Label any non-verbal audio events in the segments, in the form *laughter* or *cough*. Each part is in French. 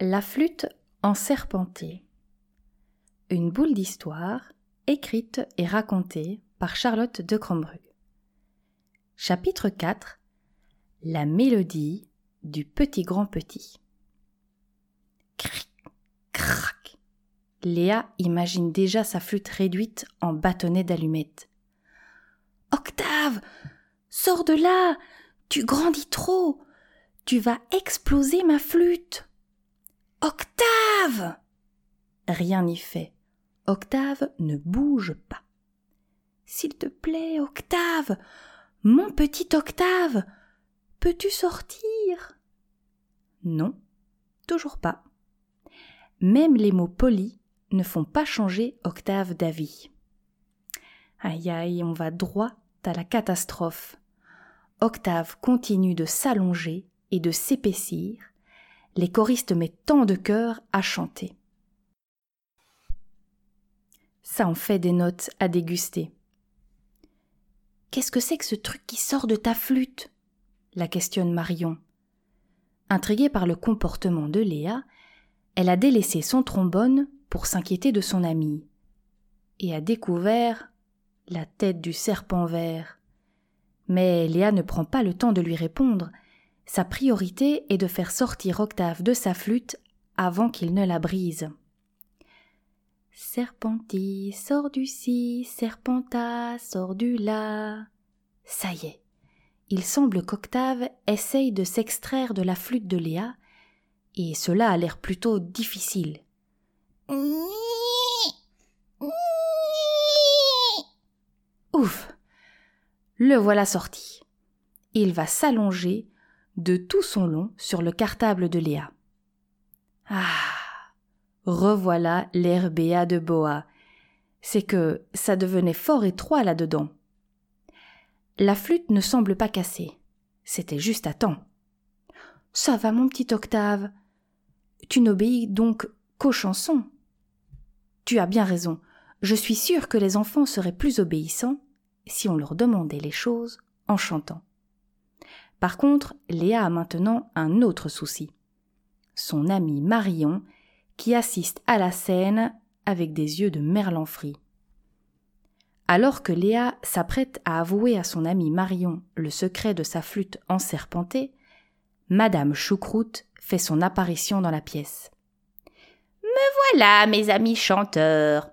La flûte en serpenté. Une boule d'histoire écrite et racontée par Charlotte de Crombrug. Chapitre 4 La mélodie du petit grand petit. Cric, crac. Léa imagine déjà sa flûte réduite en bâtonnet d'allumettes. Octave Sors de là Tu grandis trop Tu vas exploser ma flûte Octave Rien n'y fait. Octave ne bouge pas. S'il te plaît, Octave, mon petit Octave, peux-tu sortir? Non, toujours pas. Même les mots polis ne font pas changer Octave d'avis. Aïe aïe, on va droit à la catastrophe. Octave continue de s'allonger et de s'épaissir. Les choristes mettent tant de cœur à chanter. Ça en fait des notes à déguster. Qu'est-ce que c'est que ce truc qui sort de ta flûte? la questionne Marion. Intriguée par le comportement de Léa, elle a délaissé son trombone pour s'inquiéter de son amie, et a découvert la tête du serpent vert. Mais Léa ne prend pas le temps de lui répondre. Sa priorité est de faire sortir Octave de sa flûte avant qu'il ne la brise. Serpenti, sors du ci, serpenta, sors du là. Ça y est. Il semble qu'Octave essaye de s'extraire de la flûte de Léa, et cela a l'air plutôt difficile. Ouf. Le voilà sorti. Il va s'allonger de tout son long sur le cartable de Léa. Ah. Revoilà l'herbéa de Boa. C'est que ça devenait fort étroit là-dedans. La flûte ne semble pas cassée. C'était juste à temps. Ça va, mon petit Octave. Tu n'obéis donc qu'aux chansons. Tu as bien raison. Je suis sûre que les enfants seraient plus obéissants si on leur demandait les choses en chantant. Par contre, Léa a maintenant un autre souci. Son amie Marion qui assiste à la scène avec des yeux de merlanfri. Alors que Léa s'apprête à avouer à son amie Marion le secret de sa flûte enserpentée, Madame Choucroute fait son apparition dans la pièce. Me voilà, mes amis chanteurs.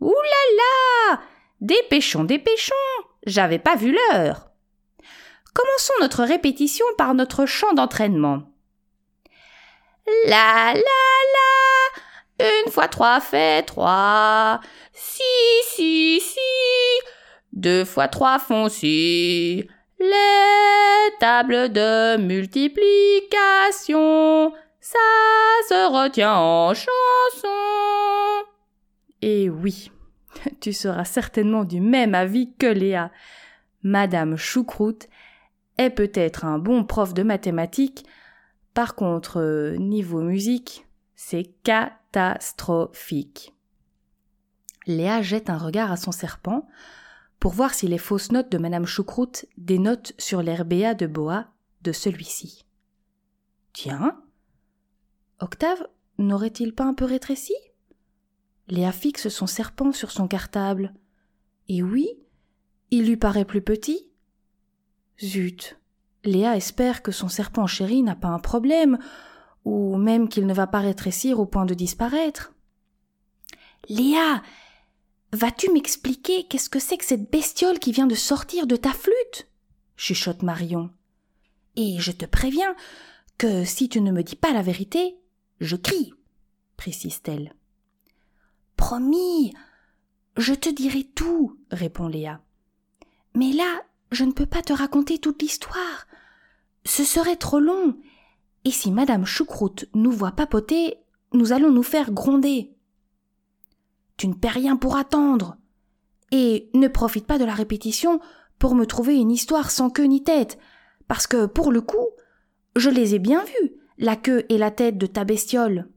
Ouh là là Dépêchons, dépêchons J'avais pas vu l'heure. Commençons notre répétition par notre chant d'entraînement. La la la Une fois trois fait trois. Si si si Deux fois trois font six. Les tables de multiplication, ça se retient en chanson. Et oui, *laughs* tu seras certainement du même avis que Léa. Madame Choucroute est peut-être un bon prof de mathématiques, par contre, euh, niveau musique, c'est catastrophique. Léa jette un regard à son serpent pour voir si les fausses notes de Madame Choucroute dénotent sur l'herbéa de Boa de celui-ci. Tiens, Octave n'aurait-il pas un peu rétréci? Léa fixe son serpent sur son cartable. Et oui, il lui paraît plus petit. Zut, Léa espère que son serpent chéri n'a pas un problème, ou même qu'il ne va pas rétrécir au point de disparaître. Léa, vas-tu m'expliquer qu'est-ce que c'est que cette bestiole qui vient de sortir de ta flûte? chuchote Marion. Et je te préviens que si tu ne me dis pas la vérité, je crie, précise-t-elle. Promis, je te dirai tout, répond Léa. Mais là, je ne peux pas te raconter toute l'histoire. Ce serait trop long. Et si Madame Choucroute nous voit papoter, nous allons nous faire gronder. Tu ne paies rien pour attendre. Et ne profite pas de la répétition pour me trouver une histoire sans queue ni tête, parce que, pour le coup, je les ai bien vues, la queue et la tête de ta bestiole.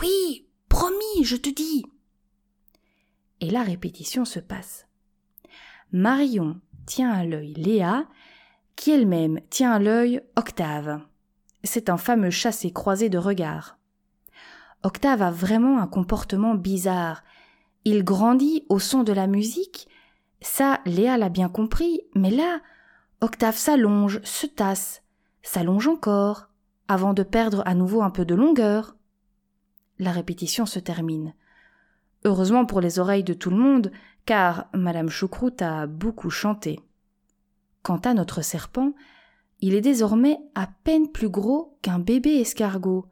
Oui, Promis, je te dis. Et la répétition se passe. Marion tient à l'œil Léa, qui elle-même tient à l'œil Octave. C'est un fameux chassé-croisé de regards. Octave a vraiment un comportement bizarre. Il grandit au son de la musique. Ça, Léa l'a bien compris, mais là, Octave s'allonge, se tasse, s'allonge encore, avant de perdre à nouveau un peu de longueur. La répétition se termine. Heureusement pour les oreilles de tout le monde, car Madame Choucroute a beaucoup chanté. Quant à notre serpent, il est désormais à peine plus gros qu'un bébé escargot,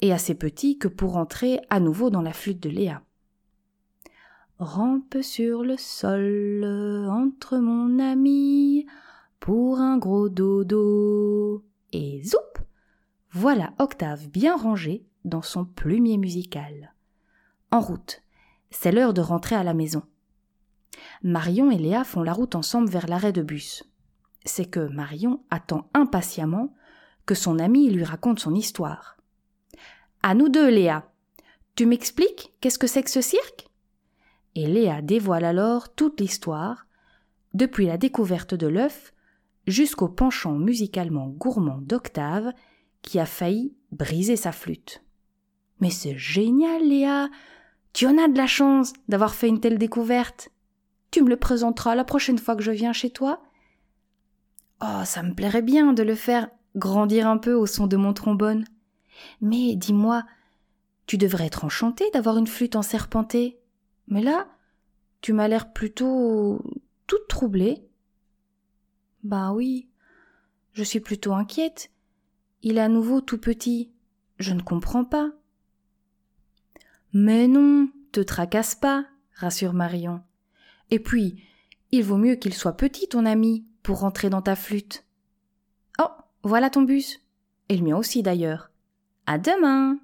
et assez petit que pour entrer à nouveau dans la flûte de Léa. Rampe sur le sol entre mon ami pour un gros dodo. Et zoup Voilà Octave bien rangé dans son plumier musical. En route. C'est l'heure de rentrer à la maison. Marion et Léa font la route ensemble vers l'arrêt de bus. C'est que Marion attend impatiemment que son ami lui raconte son histoire. À nous deux, Léa. Tu m'expliques qu'est-ce que c'est que ce cirque? Et Léa dévoile alors toute l'histoire, depuis la découverte de l'œuf jusqu'au penchant musicalement gourmand d'Octave qui a failli briser sa flûte. Mais c'est génial, Léa. Tu en as de la chance d'avoir fait une telle découverte. Tu me le présenteras la prochaine fois que je viens chez toi. Oh, ça me plairait bien de le faire grandir un peu au son de mon trombone. Mais dis-moi, tu devrais être enchanté d'avoir une flûte en serpenté. Mais là, tu m'as l'air plutôt toute troublée. Ben oui, je suis plutôt inquiète. Il est à nouveau tout petit. Je ne comprends pas. Mais non, te tracasse pas, rassure Marion. Et puis, il vaut mieux qu'il soit petit, ton ami, pour rentrer dans ta flûte. Oh, voilà ton bus. Et le mien aussi d'ailleurs. À demain!